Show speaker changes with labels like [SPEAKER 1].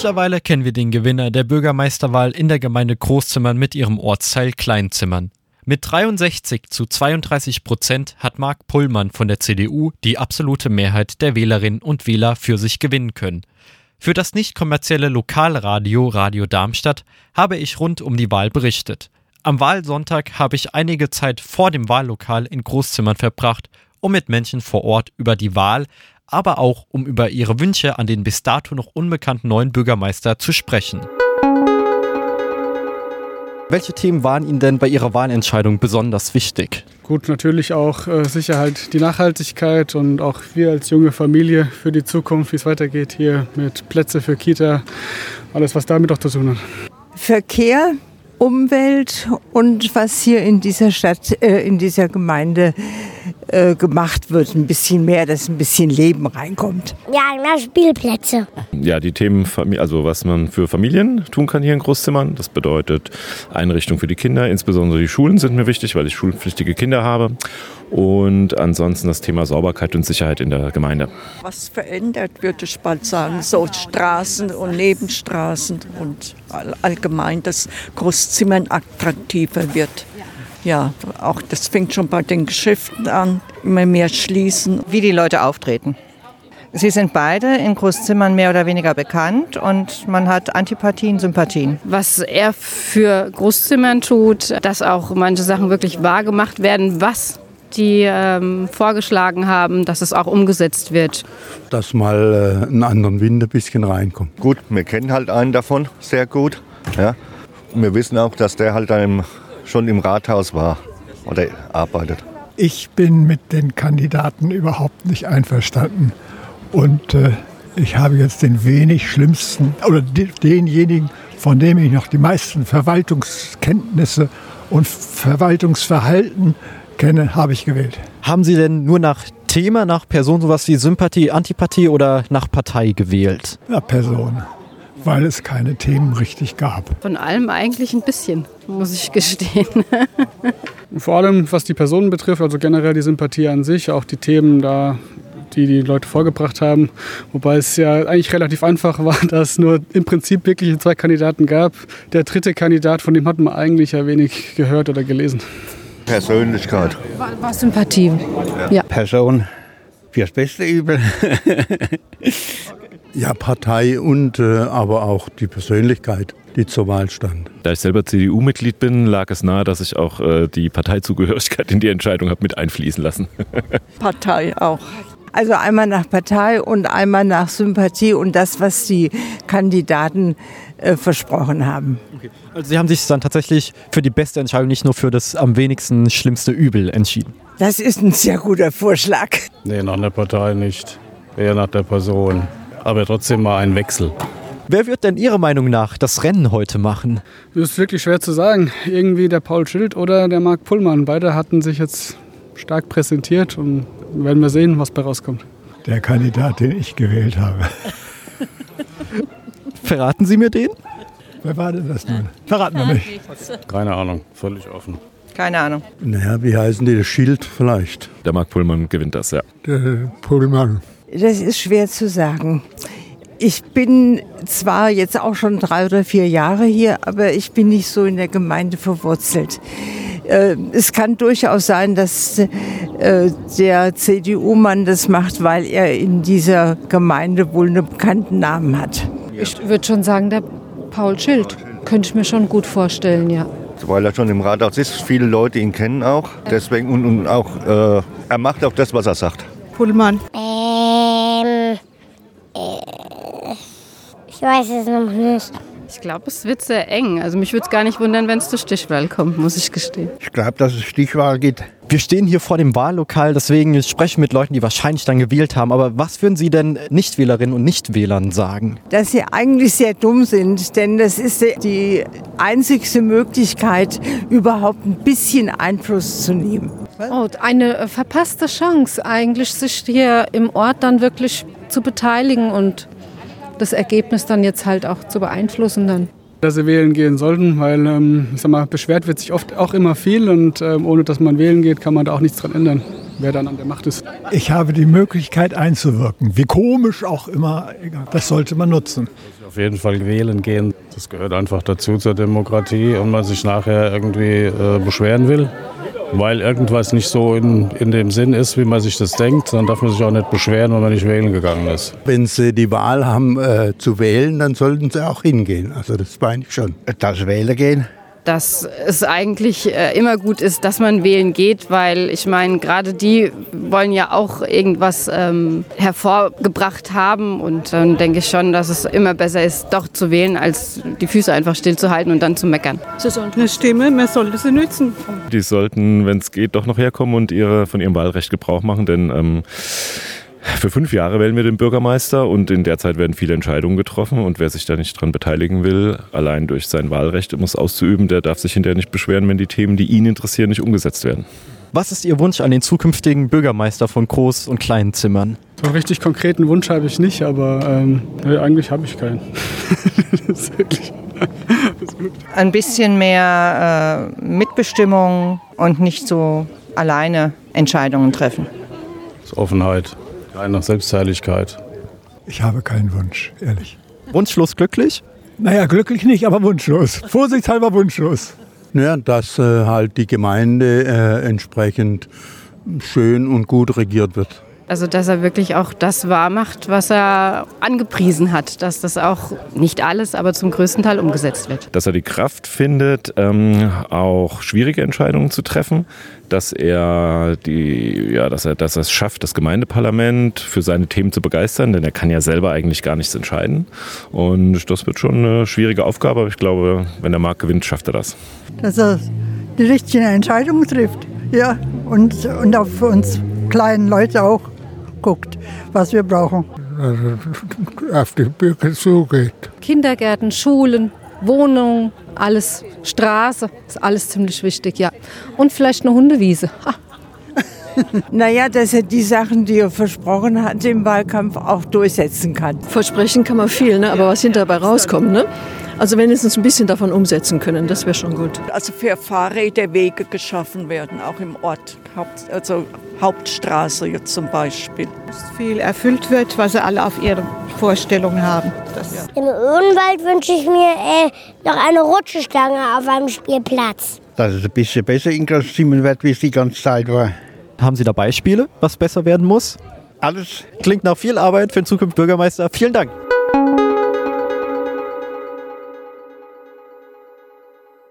[SPEAKER 1] Mittlerweile kennen wir den Gewinner der Bürgermeisterwahl in der Gemeinde Großzimmern mit ihrem Ortsteil Kleinzimmern. Mit 63 zu 32 Prozent hat Marc Pullmann von der CDU die absolute Mehrheit der Wählerinnen und Wähler für sich gewinnen können. Für das nicht kommerzielle Lokalradio Radio Darmstadt habe ich rund um die Wahl berichtet. Am Wahlsonntag habe ich einige Zeit vor dem Wahllokal in Großzimmern verbracht, um mit Menschen vor Ort über die Wahl, aber auch um über ihre Wünsche an den bis dato noch unbekannten neuen Bürgermeister zu sprechen. Welche Themen waren Ihnen denn bei Ihrer Wahlentscheidung besonders wichtig?
[SPEAKER 2] Gut, natürlich auch äh, Sicherheit, die Nachhaltigkeit und auch wir als junge Familie für die Zukunft, wie es weitergeht hier mit Plätze für Kita, alles was damit auch zu tun hat.
[SPEAKER 3] Verkehr, Umwelt und was hier in dieser Stadt, äh, in dieser Gemeinde äh, gemacht wird. Ein bisschen mehr, dass ein bisschen Leben reinkommt.
[SPEAKER 4] Ja, mehr Spielplätze.
[SPEAKER 5] Ja, die Themen, also was man für Familien tun kann hier in Großzimmern. Das bedeutet Einrichtung für die Kinder, insbesondere die Schulen sind mir wichtig, weil ich schulpflichtige Kinder habe. Und ansonsten das Thema Sauberkeit und Sicherheit in der Gemeinde.
[SPEAKER 6] Was verändert, würde ich bald sagen. So Straßen und Nebenstraßen und allgemein, dass Großzimmern attraktiver wird. Ja, auch das fängt schon bei den Geschäften an, immer mehr schließen.
[SPEAKER 7] Wie die Leute auftreten. Sie sind beide in Großzimmern mehr oder weniger bekannt und man hat Antipathien, Sympathien.
[SPEAKER 8] Was er für Großzimmern tut, dass auch manche Sachen wirklich wahrgemacht werden, was die ähm, vorgeschlagen haben, dass es auch umgesetzt wird.
[SPEAKER 9] Dass mal äh, ein anderen Wind ein bisschen reinkommt.
[SPEAKER 10] Gut, wir kennen halt einen davon sehr gut. Ja. Und wir wissen auch, dass der halt im, schon im Rathaus war oder arbeitet.
[SPEAKER 11] Ich bin mit den Kandidaten überhaupt nicht einverstanden. Und äh, ich habe jetzt den wenig schlimmsten oder denjenigen, von dem ich noch die meisten Verwaltungskenntnisse und Verwaltungsverhalten kenne, habe ich gewählt.
[SPEAKER 1] Haben Sie denn nur nach Thema, nach Person sowas wie Sympathie, Antipathie oder nach Partei gewählt?
[SPEAKER 11] Nach Person, weil es keine Themen richtig gab.
[SPEAKER 8] Von allem eigentlich ein bisschen, muss ich gestehen.
[SPEAKER 2] Vor allem was die Personen betrifft, also generell die Sympathie an sich, auch die Themen da die die Leute vorgebracht haben. Wobei es ja eigentlich relativ einfach war, dass es nur im Prinzip wirklich zwei Kandidaten gab. Der dritte Kandidat, von dem hat man eigentlich ja wenig gehört oder gelesen.
[SPEAKER 10] Persönlichkeit.
[SPEAKER 8] War, war Sympathie.
[SPEAKER 9] Ja. ja. Person. Fürs beste Übel. ja, Partei und äh, aber auch die Persönlichkeit, die zur Wahl stand.
[SPEAKER 5] Da ich selber CDU-Mitglied bin, lag es nahe, dass ich auch äh, die Parteizugehörigkeit in die Entscheidung habe mit einfließen lassen.
[SPEAKER 6] Partei auch.
[SPEAKER 3] Also einmal nach Partei und einmal nach Sympathie und das, was die Kandidaten äh, versprochen haben.
[SPEAKER 1] Okay. Also Sie haben sich dann tatsächlich für die beste Entscheidung, nicht nur für das am wenigsten schlimmste Übel entschieden.
[SPEAKER 3] Das ist ein sehr guter Vorschlag.
[SPEAKER 12] Nee, nach der Partei nicht. Eher nach der Person. Aber trotzdem mal ein Wechsel.
[SPEAKER 1] Wer wird denn Ihrer Meinung nach das Rennen heute machen?
[SPEAKER 2] Das ist wirklich schwer zu sagen. Irgendwie der Paul Schild oder der Marc Pullmann. Beide hatten sich jetzt stark präsentiert und werden wir sehen, was bei rauskommt.
[SPEAKER 11] Der Kandidat, den ich gewählt habe.
[SPEAKER 1] Verraten Sie mir den?
[SPEAKER 11] Wer war denn das nun? Verraten wir nicht.
[SPEAKER 12] Keine Ahnung, völlig offen.
[SPEAKER 7] Keine Ahnung.
[SPEAKER 9] Naja, wie heißen die? Das Schild vielleicht.
[SPEAKER 5] Der Marc Pullmann gewinnt das, ja.
[SPEAKER 11] Der Pullmann.
[SPEAKER 3] Das ist schwer zu sagen. Ich bin zwar jetzt auch schon drei oder vier Jahre hier, aber ich bin nicht so in der Gemeinde verwurzelt. Äh, es kann durchaus sein, dass äh, der CDU-Mann das macht, weil er in dieser Gemeinde wohl einen bekannten Namen hat.
[SPEAKER 8] Ich würde schon sagen, der Paul Schild. Könnte ich mir schon gut vorstellen, ja.
[SPEAKER 10] Weil er schon im Rathaus ist, viele Leute ihn kennen auch. Deswegen und, und auch, äh, er macht auch das, was er sagt.
[SPEAKER 3] Pullmann.
[SPEAKER 4] Ähm, äh, ich weiß es noch nicht.
[SPEAKER 8] Ich glaube, es wird sehr eng. Also mich würde es gar nicht wundern, wenn es zur Stichwahl kommt, muss ich gestehen.
[SPEAKER 11] Ich glaube, dass es Stichwahl geht.
[SPEAKER 1] Wir stehen hier vor dem Wahllokal, deswegen sprechen wir mit Leuten, die wahrscheinlich dann gewählt haben. Aber was würden Sie denn Nichtwählerinnen und Nichtwählern sagen?
[SPEAKER 3] Dass sie eigentlich sehr dumm sind, denn das ist die einzigste Möglichkeit, überhaupt ein bisschen Einfluss zu nehmen.
[SPEAKER 8] Oh, eine äh, verpasste Chance eigentlich, sich hier im Ort dann wirklich zu beteiligen und das Ergebnis dann jetzt halt auch zu beeinflussen dann.
[SPEAKER 2] dass sie wählen gehen sollten, weil ähm, ich sag mal, beschwert wird sich oft auch immer viel und ähm, ohne dass man wählen geht, kann man da auch nichts dran ändern, wer dann an der Macht ist.
[SPEAKER 11] Ich habe die Möglichkeit einzuwirken, wie komisch auch immer, das sollte man nutzen.
[SPEAKER 12] Auf jeden Fall wählen gehen, das gehört einfach dazu zur Demokratie und man sich nachher irgendwie äh, beschweren will, weil irgendwas nicht so in, in dem Sinn ist, wie man sich das denkt, dann darf man sich auch nicht beschweren, wenn man nicht wählen gegangen ist.
[SPEAKER 9] Wenn Sie die Wahl haben äh, zu wählen, dann sollten Sie auch hingehen. Also das meine ich schon.
[SPEAKER 13] Das Wählen gehen.
[SPEAKER 8] Dass es eigentlich äh, immer gut ist, dass man wählen geht, weil ich meine, gerade die wollen ja auch irgendwas ähm, hervorgebracht haben und dann denke ich schon, dass es immer besser ist, doch zu wählen, als die Füße einfach stillzuhalten und dann zu meckern.
[SPEAKER 14] Sie sollten eine Stimme, man sollte sie nützen.
[SPEAKER 5] Die sollten, wenn es geht, doch noch herkommen und ihre, von ihrem Wahlrecht Gebrauch machen, denn ähm, für fünf Jahre wählen wir den Bürgermeister und in der Zeit werden viele Entscheidungen getroffen und wer sich da nicht dran beteiligen will, allein durch sein Wahlrecht, um es auszuüben, der darf sich hinterher nicht beschweren, wenn die Themen, die ihn interessieren, nicht umgesetzt werden.
[SPEAKER 1] Was ist Ihr Wunsch an den zukünftigen Bürgermeister von Groß- und Kleinen Zimmern?
[SPEAKER 2] So einen richtig konkreten Wunsch habe ich nicht, aber ähm, eigentlich habe ich keinen. das ist wirklich das ist gut.
[SPEAKER 7] Ein bisschen mehr äh, Mitbestimmung und nicht so alleine Entscheidungen treffen.
[SPEAKER 12] Das ist Offenheit, keine Selbstheilichkeit.
[SPEAKER 11] Ich habe keinen Wunsch, ehrlich.
[SPEAKER 1] Wunschlos glücklich?
[SPEAKER 11] Naja, glücklich nicht, aber wunschlos. Vorsichtshalber wunschlos.
[SPEAKER 9] Ja, dass äh, halt die Gemeinde äh, entsprechend schön und gut regiert wird.
[SPEAKER 8] Also, dass er wirklich auch das wahrmacht, was er angepriesen hat, dass das auch nicht alles, aber zum größten Teil umgesetzt wird.
[SPEAKER 5] Dass er die Kraft findet, ähm, auch schwierige Entscheidungen zu treffen, dass er die, ja, dass er, dass er es schafft, das Gemeindeparlament für seine Themen zu begeistern, denn er kann ja selber eigentlich gar nichts entscheiden. Und das wird schon eine schwierige Aufgabe, aber ich glaube, wenn der Markt gewinnt, schafft er das.
[SPEAKER 15] dass er die richtigen Entscheidungen trifft. Ja, und, und auch für uns kleinen Leute auch guckt, was wir brauchen.
[SPEAKER 9] Auf die Bürger zugeht.
[SPEAKER 16] Kindergärten, Schulen, Wohnungen, alles, Straße, ist alles ziemlich wichtig, ja. Und vielleicht eine Hundewiese. Ha.
[SPEAKER 3] Naja, dass er die Sachen, die er versprochen hat im Wahlkampf, auch durchsetzen kann.
[SPEAKER 14] Versprechen kann man viel, ne? aber was hinterbei rauskommt, ne? Also wenigstens ein bisschen davon umsetzen können, das wäre schon gut.
[SPEAKER 6] Also für Fahrräder Wege geschaffen werden, auch im Ort. Haupt, also Hauptstraße jetzt zum Beispiel.
[SPEAKER 15] Viel erfüllt wird, was sie alle auf ihre Vorstellungen haben. Das,
[SPEAKER 4] Im Odenwald wünsche ich mir äh, noch eine Rutschestange auf einem Spielplatz.
[SPEAKER 13] Dass es ein bisschen besser in Großzimmern wird, wie es die ganze Zeit war.
[SPEAKER 1] Haben Sie da Beispiele, was besser werden muss?
[SPEAKER 13] Alles.
[SPEAKER 1] Klingt nach viel Arbeit für den zukünftigen Bürgermeister. Vielen Dank.